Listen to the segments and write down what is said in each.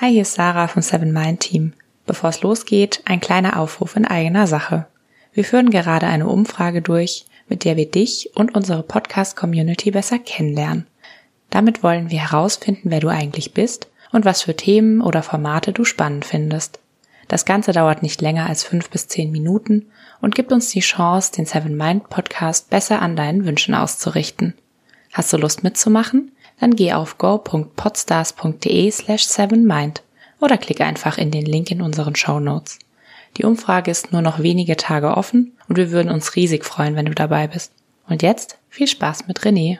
Hi, hier ist Sarah vom Seven Mind Team. Bevor es losgeht, ein kleiner Aufruf in eigener Sache. Wir führen gerade eine Umfrage durch, mit der wir dich und unsere Podcast-Community besser kennenlernen. Damit wollen wir herausfinden, wer du eigentlich bist und was für Themen oder Formate du spannend findest. Das Ganze dauert nicht länger als fünf bis zehn Minuten und gibt uns die Chance, den Seven Mind Podcast besser an deinen Wünschen auszurichten. Hast du Lust mitzumachen? Dann geh auf go.podstars.de slash sevenmind oder klick einfach in den Link in unseren Show Notes. Die Umfrage ist nur noch wenige Tage offen und wir würden uns riesig freuen, wenn du dabei bist. Und jetzt viel Spaß mit René.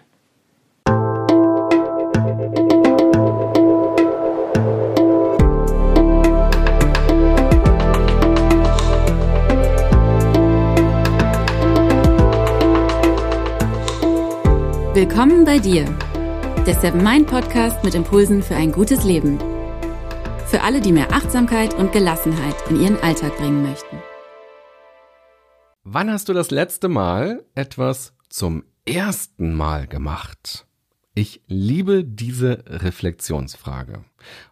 Willkommen bei dir, der Seven Mind Podcast mit Impulsen für ein gutes Leben. Für alle, die mehr Achtsamkeit und Gelassenheit in ihren Alltag bringen möchten. Wann hast du das letzte Mal etwas zum ersten Mal gemacht? Ich liebe diese Reflexionsfrage.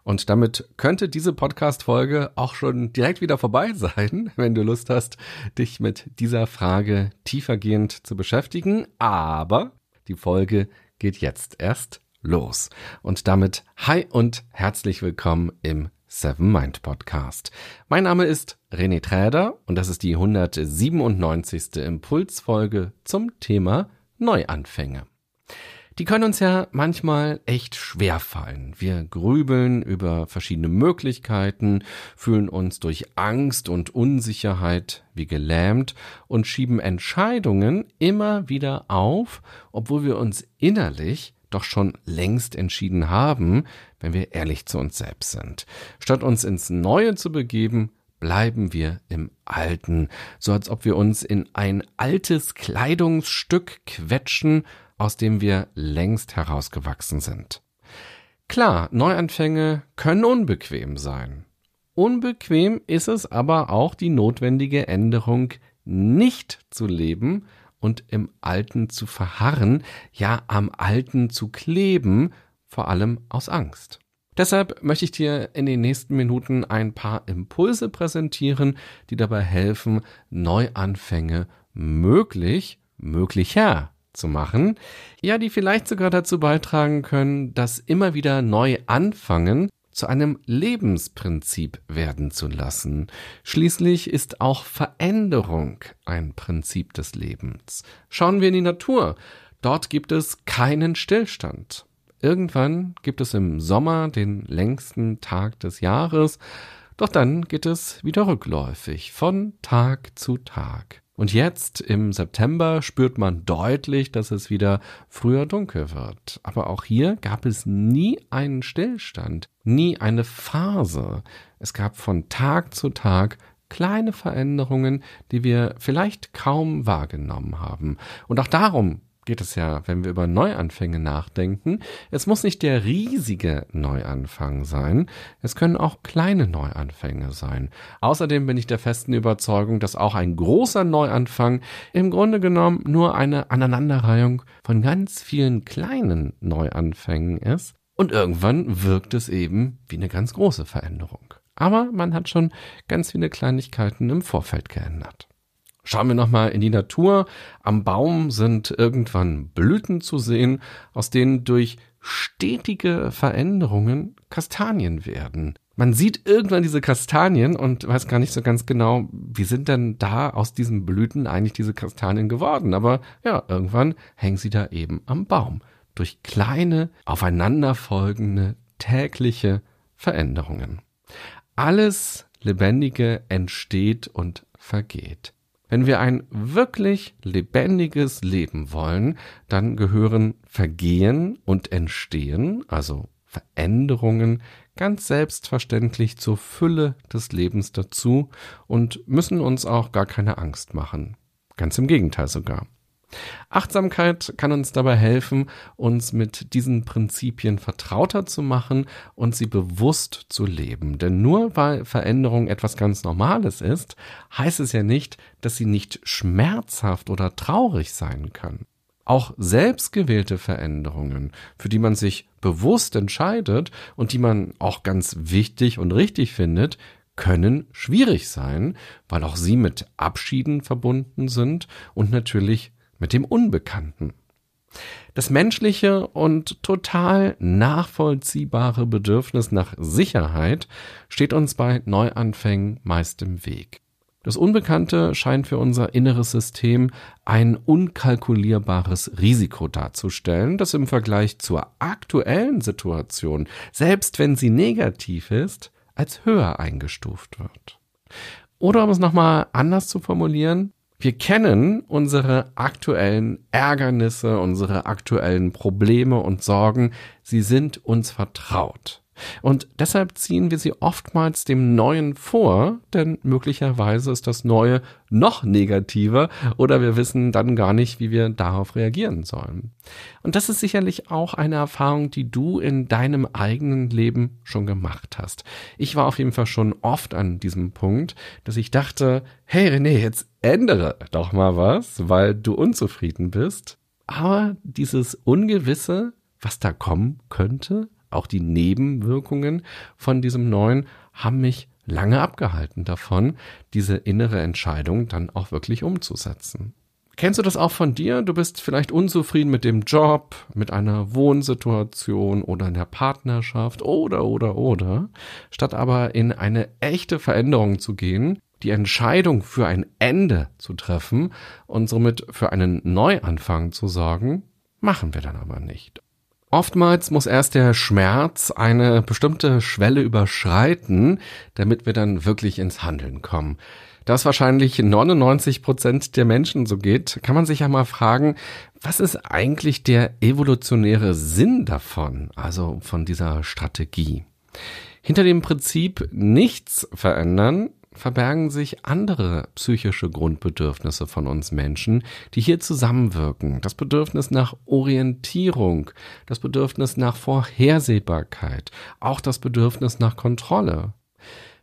Und damit könnte diese Podcast-Folge auch schon direkt wieder vorbei sein, wenn du Lust hast, dich mit dieser Frage tiefergehend zu beschäftigen. Aber die Folge geht jetzt erst los. Und damit hi und herzlich willkommen im Seven Mind Podcast. Mein Name ist René Träder und das ist die 197. Impulsfolge zum Thema Neuanfänge. Die können uns ja manchmal echt schwer fallen. Wir grübeln über verschiedene Möglichkeiten, fühlen uns durch Angst und Unsicherheit wie gelähmt und schieben Entscheidungen immer wieder auf, obwohl wir uns innerlich doch schon längst entschieden haben, wenn wir ehrlich zu uns selbst sind. Statt uns ins Neue zu begeben, bleiben wir im Alten, so als ob wir uns in ein altes Kleidungsstück quetschen aus dem wir längst herausgewachsen sind. Klar, Neuanfänge können unbequem sein. Unbequem ist es aber auch die notwendige Änderung, nicht zu leben und im Alten zu verharren, ja am Alten zu kleben, vor allem aus Angst. Deshalb möchte ich dir in den nächsten Minuten ein paar Impulse präsentieren, die dabei helfen, Neuanfänge möglich, möglicher zu machen, ja, die vielleicht sogar dazu beitragen können, das immer wieder neu anfangen zu einem Lebensprinzip werden zu lassen. Schließlich ist auch Veränderung ein Prinzip des Lebens. Schauen wir in die Natur. Dort gibt es keinen Stillstand. Irgendwann gibt es im Sommer den längsten Tag des Jahres, doch dann geht es wieder rückläufig von Tag zu Tag. Und jetzt im September spürt man deutlich, dass es wieder früher dunkel wird. Aber auch hier gab es nie einen Stillstand, nie eine Phase. Es gab von Tag zu Tag kleine Veränderungen, die wir vielleicht kaum wahrgenommen haben. Und auch darum geht es ja, wenn wir über Neuanfänge nachdenken. Es muss nicht der riesige Neuanfang sein, es können auch kleine Neuanfänge sein. Außerdem bin ich der festen Überzeugung, dass auch ein großer Neuanfang im Grunde genommen nur eine Aneinanderreihung von ganz vielen kleinen Neuanfängen ist. Und irgendwann wirkt es eben wie eine ganz große Veränderung. Aber man hat schon ganz viele Kleinigkeiten im Vorfeld geändert. Schauen wir nochmal in die Natur. Am Baum sind irgendwann Blüten zu sehen, aus denen durch stetige Veränderungen Kastanien werden. Man sieht irgendwann diese Kastanien und weiß gar nicht so ganz genau, wie sind denn da aus diesen Blüten eigentlich diese Kastanien geworden. Aber ja, irgendwann hängen sie da eben am Baum. Durch kleine, aufeinanderfolgende, tägliche Veränderungen. Alles Lebendige entsteht und vergeht. Wenn wir ein wirklich lebendiges Leben wollen, dann gehören Vergehen und Entstehen, also Veränderungen, ganz selbstverständlich zur Fülle des Lebens dazu und müssen uns auch gar keine Angst machen. Ganz im Gegenteil sogar. Achtsamkeit kann uns dabei helfen, uns mit diesen Prinzipien vertrauter zu machen und sie bewusst zu leben. Denn nur weil Veränderung etwas ganz Normales ist, heißt es ja nicht, dass sie nicht schmerzhaft oder traurig sein kann. Auch selbstgewählte Veränderungen, für die man sich bewusst entscheidet und die man auch ganz wichtig und richtig findet, können schwierig sein, weil auch sie mit Abschieden verbunden sind und natürlich mit dem Unbekannten. Das menschliche und total nachvollziehbare Bedürfnis nach Sicherheit steht uns bei Neuanfängen meist im Weg. Das Unbekannte scheint für unser inneres System ein unkalkulierbares Risiko darzustellen, das im Vergleich zur aktuellen Situation, selbst wenn sie negativ ist, als höher eingestuft wird. Oder um es nochmal anders zu formulieren, wir kennen unsere aktuellen Ärgernisse, unsere aktuellen Probleme und Sorgen, sie sind uns vertraut. Und deshalb ziehen wir sie oftmals dem Neuen vor, denn möglicherweise ist das Neue noch negativer oder wir wissen dann gar nicht, wie wir darauf reagieren sollen. Und das ist sicherlich auch eine Erfahrung, die du in deinem eigenen Leben schon gemacht hast. Ich war auf jeden Fall schon oft an diesem Punkt, dass ich dachte, hey René, jetzt ändere doch mal was, weil du unzufrieden bist. Aber dieses Ungewisse, was da kommen könnte, auch die Nebenwirkungen von diesem neuen haben mich lange abgehalten davon, diese innere Entscheidung dann auch wirklich umzusetzen. Kennst du das auch von dir? Du bist vielleicht unzufrieden mit dem Job, mit einer Wohnsituation oder in der Partnerschaft oder oder oder, statt aber in eine echte Veränderung zu gehen, die Entscheidung für ein Ende zu treffen und somit für einen Neuanfang zu sorgen, machen wir dann aber nicht. Oftmals muss erst der Schmerz eine bestimmte Schwelle überschreiten, damit wir dann wirklich ins Handeln kommen. Da es wahrscheinlich 99 Prozent der Menschen so geht, kann man sich ja mal fragen, was ist eigentlich der evolutionäre Sinn davon, also von dieser Strategie? Hinter dem Prinzip nichts verändern verbergen sich andere psychische Grundbedürfnisse von uns Menschen, die hier zusammenwirken. Das Bedürfnis nach Orientierung, das Bedürfnis nach Vorhersehbarkeit, auch das Bedürfnis nach Kontrolle.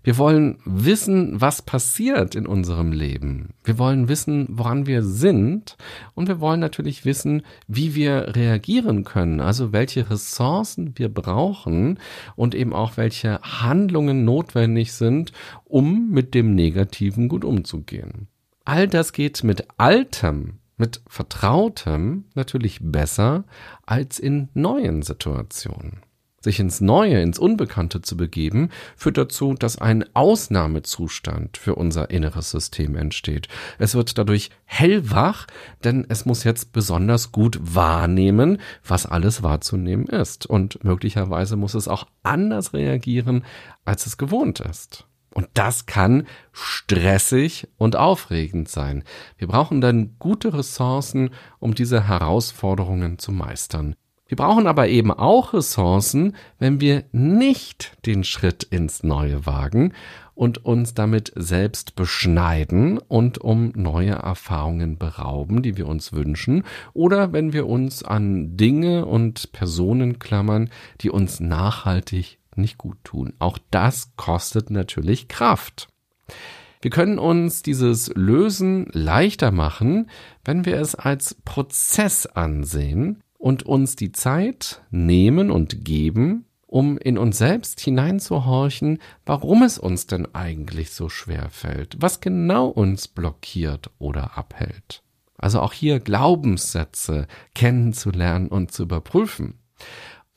Wir wollen wissen, was passiert in unserem Leben. Wir wollen wissen, woran wir sind. Und wir wollen natürlich wissen, wie wir reagieren können. Also welche Ressourcen wir brauchen und eben auch welche Handlungen notwendig sind, um mit dem Negativen gut umzugehen. All das geht mit Altem, mit Vertrautem natürlich besser als in neuen Situationen. Sich ins Neue, ins Unbekannte zu begeben, führt dazu, dass ein Ausnahmezustand für unser inneres System entsteht. Es wird dadurch hellwach, denn es muss jetzt besonders gut wahrnehmen, was alles wahrzunehmen ist. Und möglicherweise muss es auch anders reagieren, als es gewohnt ist. Und das kann stressig und aufregend sein. Wir brauchen dann gute Ressourcen, um diese Herausforderungen zu meistern. Wir brauchen aber eben auch Ressourcen, wenn wir nicht den Schritt ins Neue wagen und uns damit selbst beschneiden und um neue Erfahrungen berauben, die wir uns wünschen, oder wenn wir uns an Dinge und Personen klammern, die uns nachhaltig nicht gut tun. Auch das kostet natürlich Kraft. Wir können uns dieses Lösen leichter machen, wenn wir es als Prozess ansehen, und uns die Zeit nehmen und geben, um in uns selbst hineinzuhorchen, warum es uns denn eigentlich so schwer fällt, was genau uns blockiert oder abhält. Also auch hier Glaubenssätze kennenzulernen und zu überprüfen.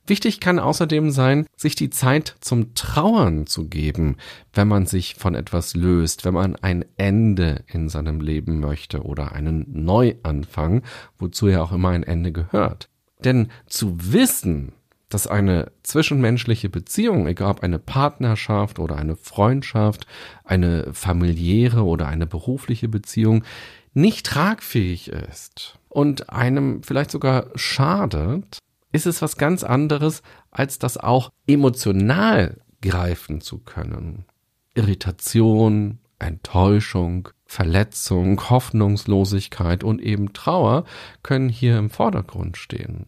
Wichtig kann außerdem sein, sich die Zeit zum Trauern zu geben, wenn man sich von etwas löst, wenn man ein Ende in seinem Leben möchte oder einen Neuanfang, wozu ja auch immer ein Ende gehört. Denn zu wissen, dass eine zwischenmenschliche Beziehung, egal ob eine Partnerschaft oder eine Freundschaft, eine familiäre oder eine berufliche Beziehung, nicht tragfähig ist und einem vielleicht sogar schadet, ist es was ganz anderes, als das auch emotional greifen zu können. Irritation, Enttäuschung, Verletzung, Hoffnungslosigkeit und eben Trauer können hier im Vordergrund stehen.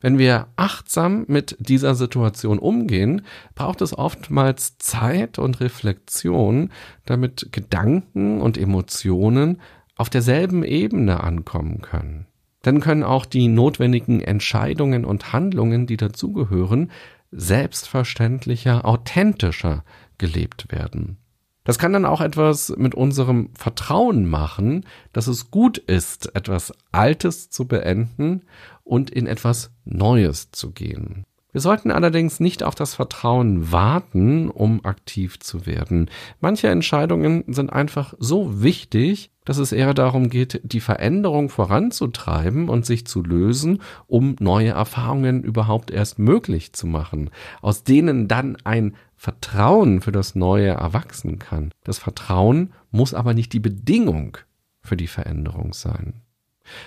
Wenn wir achtsam mit dieser Situation umgehen, braucht es oftmals Zeit und Reflexion, damit Gedanken und Emotionen auf derselben Ebene ankommen können. dann können auch die notwendigen Entscheidungen und Handlungen, die dazugehören, selbstverständlicher, authentischer gelebt werden. Das kann dann auch etwas mit unserem Vertrauen machen, dass es gut ist, etwas Altes zu beenden und in etwas Neues zu gehen. Wir sollten allerdings nicht auf das Vertrauen warten, um aktiv zu werden. Manche Entscheidungen sind einfach so wichtig, dass es eher darum geht, die Veränderung voranzutreiben und sich zu lösen, um neue Erfahrungen überhaupt erst möglich zu machen, aus denen dann ein Vertrauen für das Neue erwachsen kann. Das Vertrauen muss aber nicht die Bedingung für die Veränderung sein.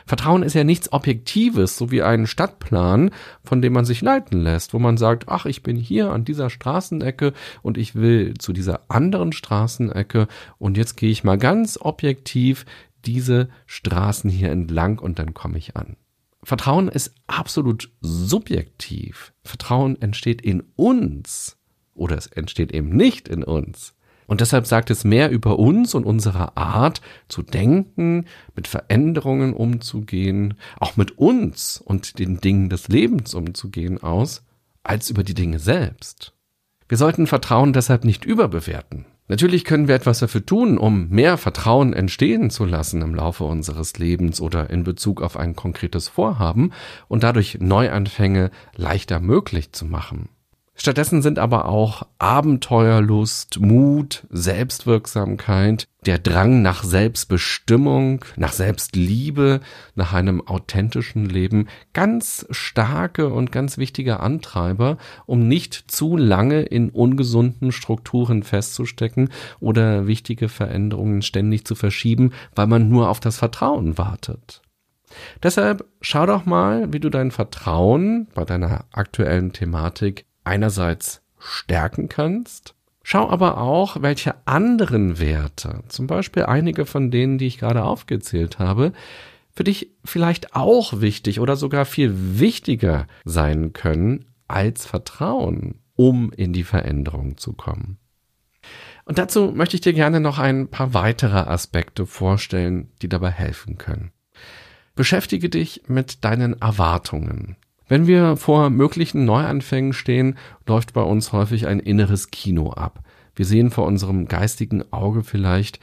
Vertrauen ist ja nichts Objektives, so wie ein Stadtplan, von dem man sich leiten lässt, wo man sagt, ach, ich bin hier an dieser Straßenecke und ich will zu dieser anderen Straßenecke und jetzt gehe ich mal ganz objektiv diese Straßen hier entlang und dann komme ich an. Vertrauen ist absolut subjektiv. Vertrauen entsteht in uns oder es entsteht eben nicht in uns. Und deshalb sagt es mehr über uns und unsere Art zu denken, mit Veränderungen umzugehen, auch mit uns und den Dingen des Lebens umzugehen aus, als über die Dinge selbst. Wir sollten Vertrauen deshalb nicht überbewerten. Natürlich können wir etwas dafür tun, um mehr Vertrauen entstehen zu lassen im Laufe unseres Lebens oder in Bezug auf ein konkretes Vorhaben und dadurch Neuanfänge leichter möglich zu machen. Stattdessen sind aber auch Abenteuerlust, Mut, Selbstwirksamkeit, der Drang nach Selbstbestimmung, nach Selbstliebe, nach einem authentischen Leben ganz starke und ganz wichtige Antreiber, um nicht zu lange in ungesunden Strukturen festzustecken oder wichtige Veränderungen ständig zu verschieben, weil man nur auf das Vertrauen wartet. Deshalb schau doch mal, wie du dein Vertrauen bei deiner aktuellen Thematik einerseits stärken kannst, schau aber auch, welche anderen Werte, zum Beispiel einige von denen, die ich gerade aufgezählt habe, für dich vielleicht auch wichtig oder sogar viel wichtiger sein können als Vertrauen, um in die Veränderung zu kommen. Und dazu möchte ich dir gerne noch ein paar weitere Aspekte vorstellen, die dabei helfen können. Beschäftige dich mit deinen Erwartungen. Wenn wir vor möglichen Neuanfängen stehen, läuft bei uns häufig ein inneres Kino ab. Wir sehen vor unserem geistigen Auge vielleicht,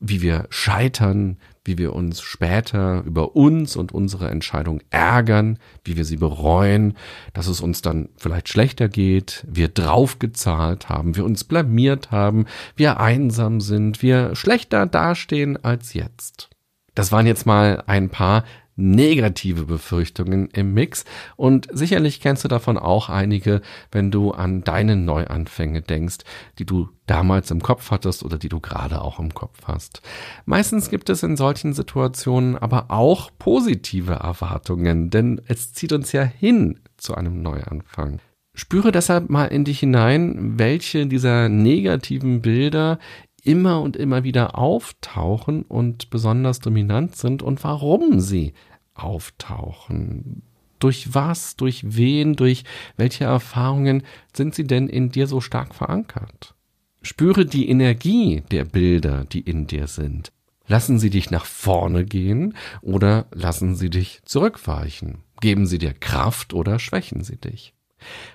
wie wir scheitern, wie wir uns später über uns und unsere Entscheidung ärgern, wie wir sie bereuen, dass es uns dann vielleicht schlechter geht, wir draufgezahlt haben, wir uns blamiert haben, wir einsam sind, wir schlechter dastehen als jetzt. Das waren jetzt mal ein paar negative Befürchtungen im Mix und sicherlich kennst du davon auch einige, wenn du an deine Neuanfänge denkst, die du damals im Kopf hattest oder die du gerade auch im Kopf hast. Meistens gibt es in solchen Situationen aber auch positive Erwartungen, denn es zieht uns ja hin zu einem Neuanfang. Spüre deshalb mal in dich hinein, welche dieser negativen Bilder immer und immer wieder auftauchen und besonders dominant sind und warum sie auftauchen. Durch was, durch wen, durch welche Erfahrungen sind sie denn in dir so stark verankert? Spüre die Energie der Bilder, die in dir sind. Lassen sie dich nach vorne gehen oder lassen sie dich zurückweichen? Geben sie dir Kraft oder schwächen sie dich?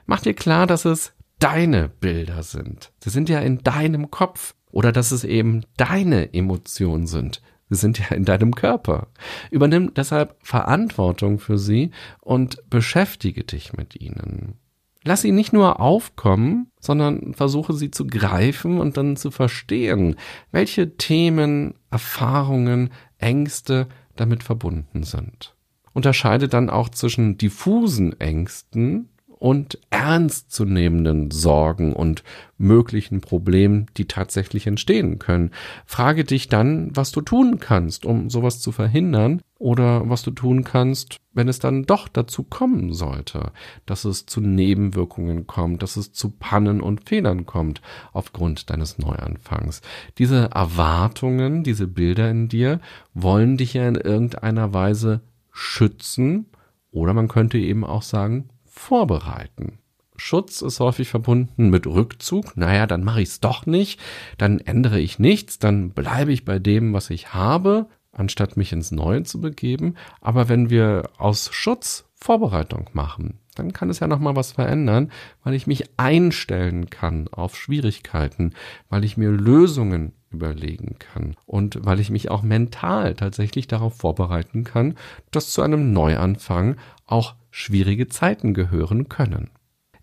Mach dir klar, dass es deine Bilder sind. Sie sind ja in deinem Kopf oder dass es eben deine Emotionen sind. Sie sind ja in deinem Körper. Übernimm deshalb Verantwortung für sie und beschäftige dich mit ihnen. Lass sie nicht nur aufkommen, sondern versuche sie zu greifen und dann zu verstehen, welche Themen, Erfahrungen, Ängste damit verbunden sind. Unterscheide dann auch zwischen diffusen Ängsten und ernstzunehmenden Sorgen und möglichen Problemen, die tatsächlich entstehen können. Frage dich dann, was du tun kannst, um sowas zu verhindern oder was du tun kannst, wenn es dann doch dazu kommen sollte, dass es zu Nebenwirkungen kommt, dass es zu Pannen und Fehlern kommt aufgrund deines Neuanfangs. Diese Erwartungen, diese Bilder in dir wollen dich ja in irgendeiner Weise schützen oder man könnte eben auch sagen, vorbereiten. Schutz ist häufig verbunden mit Rückzug. Naja, dann mache ich es doch nicht, dann ändere ich nichts, dann bleibe ich bei dem, was ich habe. anstatt mich ins Neue zu begeben. Aber wenn wir aus Schutz Vorbereitung machen, dann kann es ja noch mal was verändern, weil ich mich einstellen kann auf Schwierigkeiten, weil ich mir Lösungen überlegen kann und weil ich mich auch mental tatsächlich darauf vorbereiten kann, dass zu einem Neuanfang auch schwierige Zeiten gehören können.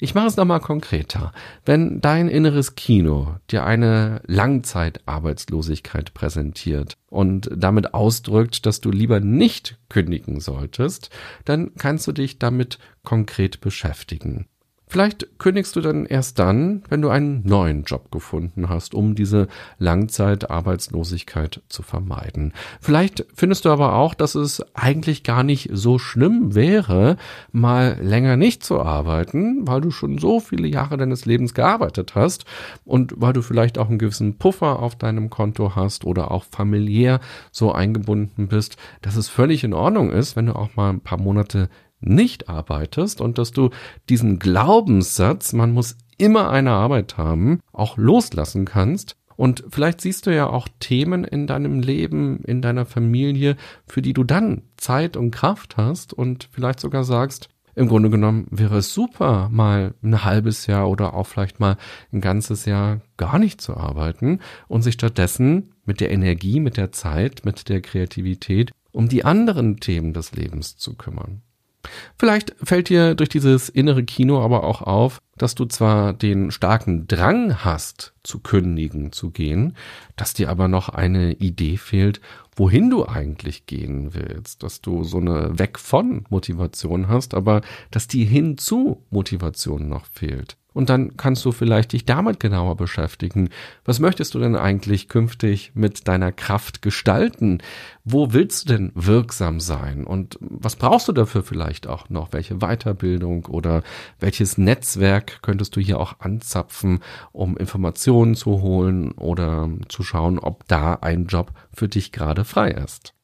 Ich mache es nochmal konkreter. Wenn dein inneres Kino dir eine Langzeitarbeitslosigkeit präsentiert und damit ausdrückt, dass du lieber nicht kündigen solltest, dann kannst du dich damit konkret beschäftigen. Vielleicht kündigst du dann erst dann, wenn du einen neuen Job gefunden hast, um diese Langzeitarbeitslosigkeit zu vermeiden. Vielleicht findest du aber auch, dass es eigentlich gar nicht so schlimm wäre, mal länger nicht zu arbeiten, weil du schon so viele Jahre deines Lebens gearbeitet hast und weil du vielleicht auch einen gewissen Puffer auf deinem Konto hast oder auch familiär so eingebunden bist, dass es völlig in Ordnung ist, wenn du auch mal ein paar Monate nicht arbeitest und dass du diesen Glaubenssatz, man muss immer eine Arbeit haben, auch loslassen kannst. Und vielleicht siehst du ja auch Themen in deinem Leben, in deiner Familie, für die du dann Zeit und Kraft hast und vielleicht sogar sagst, im Grunde genommen wäre es super, mal ein halbes Jahr oder auch vielleicht mal ein ganzes Jahr gar nicht zu arbeiten und sich stattdessen mit der Energie, mit der Zeit, mit der Kreativität um die anderen Themen des Lebens zu kümmern. Vielleicht fällt dir durch dieses innere Kino aber auch auf, dass du zwar den starken Drang hast, zu kündigen, zu gehen, dass dir aber noch eine Idee fehlt, wohin du eigentlich gehen willst, dass du so eine Weg von Motivation hast, aber dass die hinzu Motivation noch fehlt. Und dann kannst du vielleicht dich damit genauer beschäftigen. Was möchtest du denn eigentlich künftig mit deiner Kraft gestalten? Wo willst du denn wirksam sein? Und was brauchst du dafür vielleicht auch noch? Welche Weiterbildung oder welches Netzwerk könntest du hier auch anzapfen, um Informationen zu holen oder zu schauen, ob da ein Job für dich gerade frei ist?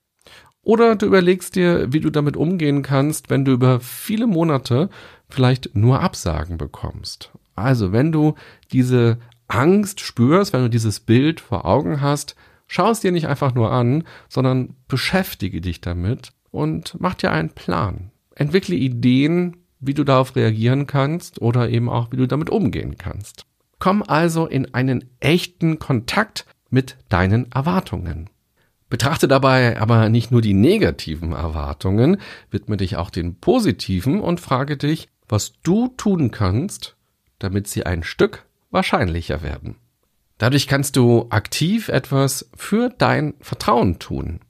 Oder du überlegst dir, wie du damit umgehen kannst, wenn du über viele Monate vielleicht nur Absagen bekommst. Also, wenn du diese Angst spürst, wenn du dieses Bild vor Augen hast, schau es dir nicht einfach nur an, sondern beschäftige dich damit und mach dir einen Plan. Entwickle Ideen, wie du darauf reagieren kannst oder eben auch, wie du damit umgehen kannst. Komm also in einen echten Kontakt mit deinen Erwartungen. Betrachte dabei aber nicht nur die negativen Erwartungen, widme dich auch den positiven und frage dich, was du tun kannst, damit sie ein Stück wahrscheinlicher werden. Dadurch kannst du aktiv etwas für dein Vertrauen tun.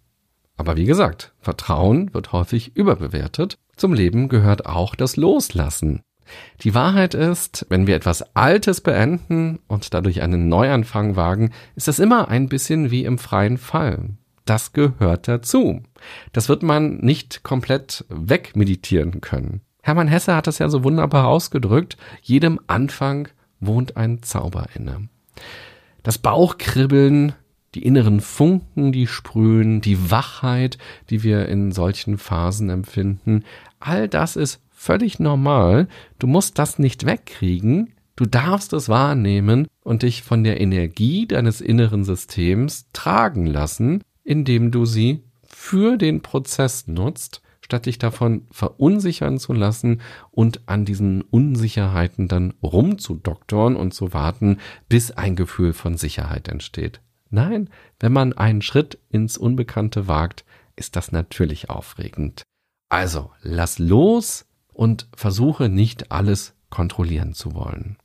Aber wie gesagt, Vertrauen wird häufig überbewertet. Zum Leben gehört auch das Loslassen. Die Wahrheit ist, wenn wir etwas Altes beenden und dadurch einen Neuanfang wagen, ist das immer ein bisschen wie im freien Fall. Das gehört dazu. Das wird man nicht komplett wegmeditieren können. Hermann Hesse hat das ja so wunderbar ausgedrückt. Jedem Anfang wohnt ein Zauber inne. Das Bauchkribbeln, die inneren Funken, die sprühen, die Wachheit, die wir in solchen Phasen empfinden, all das ist völlig normal. Du musst das nicht wegkriegen. Du darfst es wahrnehmen und dich von der Energie deines inneren Systems tragen lassen, indem du sie für den Prozess nutzt statt dich davon verunsichern zu lassen und an diesen Unsicherheiten dann rumzudoktoren und zu warten, bis ein Gefühl von Sicherheit entsteht. Nein, wenn man einen Schritt ins Unbekannte wagt, ist das natürlich aufregend. Also, lass los und versuche nicht alles kontrollieren zu wollen.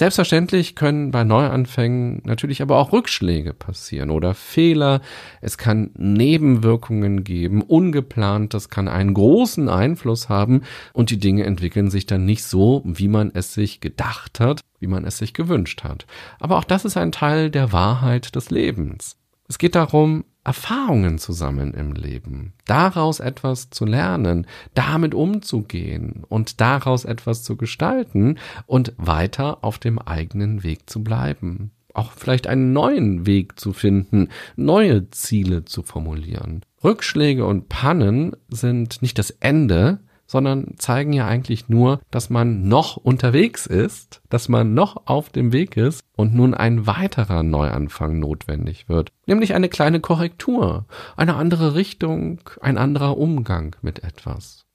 Selbstverständlich können bei Neuanfängen natürlich aber auch Rückschläge passieren oder Fehler. Es kann Nebenwirkungen geben, ungeplant, das kann einen großen Einfluss haben und die Dinge entwickeln sich dann nicht so, wie man es sich gedacht hat, wie man es sich gewünscht hat. Aber auch das ist ein Teil der Wahrheit des Lebens. Es geht darum, Erfahrungen zu sammeln im Leben, daraus etwas zu lernen, damit umzugehen und daraus etwas zu gestalten und weiter auf dem eigenen Weg zu bleiben. Auch vielleicht einen neuen Weg zu finden, neue Ziele zu formulieren. Rückschläge und Pannen sind nicht das Ende, sondern zeigen ja eigentlich nur, dass man noch unterwegs ist, dass man noch auf dem Weg ist und nun ein weiterer Neuanfang notwendig wird. Nämlich eine kleine Korrektur, eine andere Richtung, ein anderer Umgang mit etwas.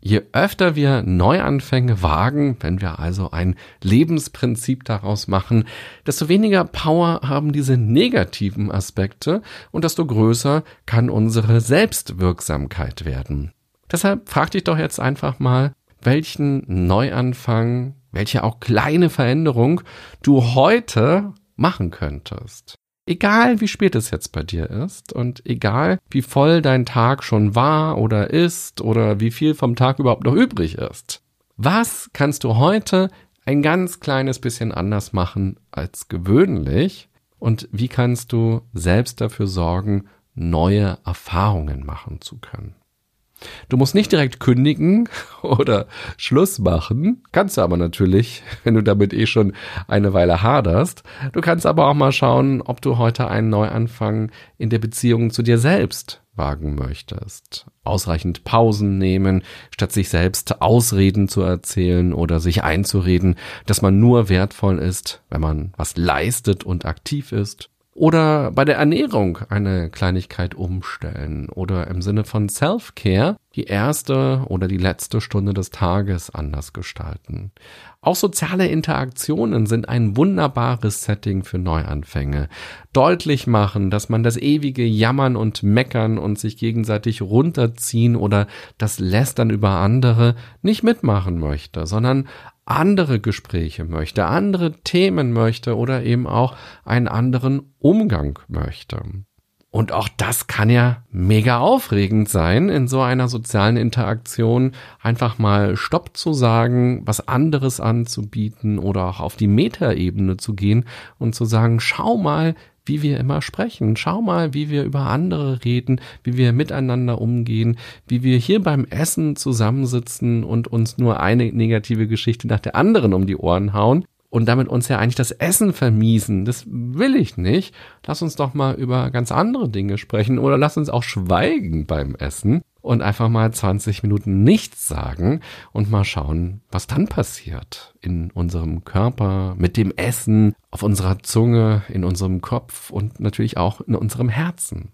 Je öfter wir Neuanfänge wagen, wenn wir also ein Lebensprinzip daraus machen, desto weniger Power haben diese negativen Aspekte und desto größer kann unsere Selbstwirksamkeit werden. Deshalb frag dich doch jetzt einfach mal, welchen Neuanfang, welche auch kleine Veränderung du heute machen könntest. Egal wie spät es jetzt bei dir ist und egal wie voll dein Tag schon war oder ist oder wie viel vom Tag überhaupt noch übrig ist. Was kannst du heute ein ganz kleines bisschen anders machen als gewöhnlich? Und wie kannst du selbst dafür sorgen, neue Erfahrungen machen zu können? Du musst nicht direkt kündigen oder Schluss machen. Kannst du aber natürlich, wenn du damit eh schon eine Weile haderst. Du kannst aber auch mal schauen, ob du heute einen Neuanfang in der Beziehung zu dir selbst wagen möchtest. Ausreichend Pausen nehmen, statt sich selbst Ausreden zu erzählen oder sich einzureden, dass man nur wertvoll ist, wenn man was leistet und aktiv ist. Oder bei der Ernährung eine Kleinigkeit umstellen oder im Sinne von Self-Care die erste oder die letzte Stunde des Tages anders gestalten. Auch soziale Interaktionen sind ein wunderbares Setting für Neuanfänge. Deutlich machen, dass man das ewige Jammern und Meckern und sich gegenseitig runterziehen oder das Lästern über andere nicht mitmachen möchte, sondern andere Gespräche möchte, andere Themen möchte oder eben auch einen anderen Umgang möchte. Und auch das kann ja mega aufregend sein, in so einer sozialen Interaktion einfach mal Stopp zu sagen, was anderes anzubieten oder auch auf die Metaebene zu gehen und zu sagen, schau mal, wie wir immer sprechen. Schau mal, wie wir über andere reden, wie wir miteinander umgehen, wie wir hier beim Essen zusammensitzen und uns nur eine negative Geschichte nach der anderen um die Ohren hauen und damit uns ja eigentlich das Essen vermiesen. Das will ich nicht. Lass uns doch mal über ganz andere Dinge sprechen oder lass uns auch schweigen beim Essen und einfach mal 20 Minuten nichts sagen und mal schauen, was dann passiert in unserem Körper, mit dem Essen, auf unserer Zunge, in unserem Kopf und natürlich auch in unserem Herzen.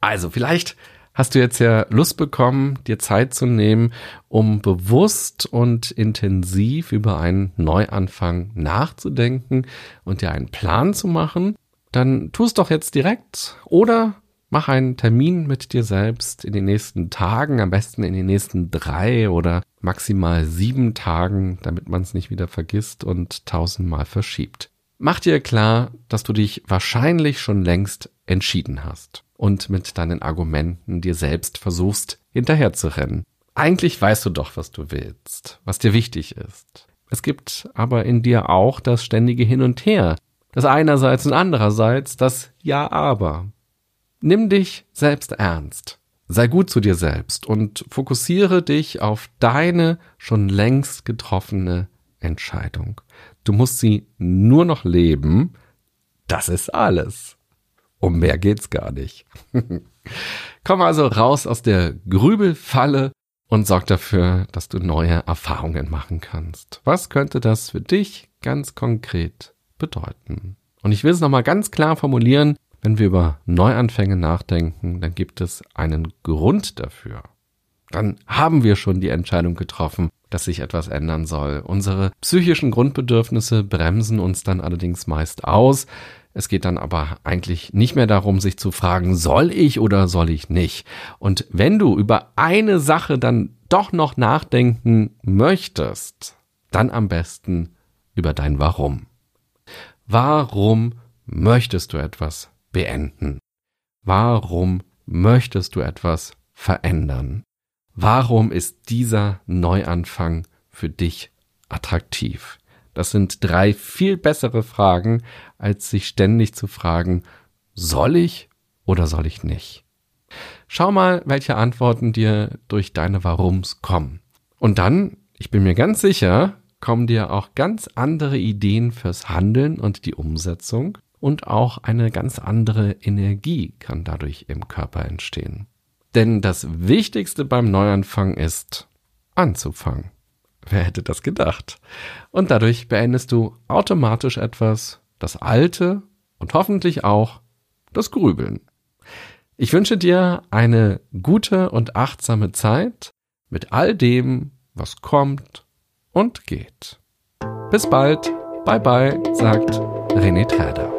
Also vielleicht hast du jetzt ja Lust bekommen, dir Zeit zu nehmen, um bewusst und intensiv über einen Neuanfang nachzudenken und dir einen Plan zu machen, dann tu es doch jetzt direkt oder Mach einen Termin mit dir selbst in den nächsten Tagen, am besten in den nächsten drei oder maximal sieben Tagen, damit man es nicht wieder vergisst und tausendmal verschiebt. Mach dir klar, dass du dich wahrscheinlich schon längst entschieden hast und mit deinen Argumenten dir selbst versuchst hinterherzurennen. Eigentlich weißt du doch, was du willst, was dir wichtig ist. Es gibt aber in dir auch das ständige Hin und Her, das einerseits und andererseits das Ja aber. Nimm dich selbst ernst. Sei gut zu dir selbst und fokussiere dich auf deine schon längst getroffene Entscheidung. Du musst sie nur noch leben. Das ist alles. Um mehr geht's gar nicht. Komm also raus aus der Grübelfalle und sorg dafür, dass du neue Erfahrungen machen kannst. Was könnte das für dich ganz konkret bedeuten? Und ich will es nochmal ganz klar formulieren. Wenn wir über Neuanfänge nachdenken, dann gibt es einen Grund dafür. Dann haben wir schon die Entscheidung getroffen, dass sich etwas ändern soll. Unsere psychischen Grundbedürfnisse bremsen uns dann allerdings meist aus. Es geht dann aber eigentlich nicht mehr darum, sich zu fragen, soll ich oder soll ich nicht? Und wenn du über eine Sache dann doch noch nachdenken möchtest, dann am besten über dein Warum. Warum möchtest du etwas beenden? Warum möchtest du etwas verändern? Warum ist dieser Neuanfang für dich attraktiv? Das sind drei viel bessere Fragen, als sich ständig zu fragen, soll ich oder soll ich nicht? Schau mal, welche Antworten dir durch deine Warums kommen. Und dann, ich bin mir ganz sicher, kommen dir auch ganz andere Ideen fürs Handeln und die Umsetzung und auch eine ganz andere Energie kann dadurch im Körper entstehen. Denn das Wichtigste beim Neuanfang ist, anzufangen. Wer hätte das gedacht? Und dadurch beendest du automatisch etwas, das Alte und hoffentlich auch das Grübeln. Ich wünsche dir eine gute und achtsame Zeit mit all dem, was kommt und geht. Bis bald, bye bye, sagt René Träder.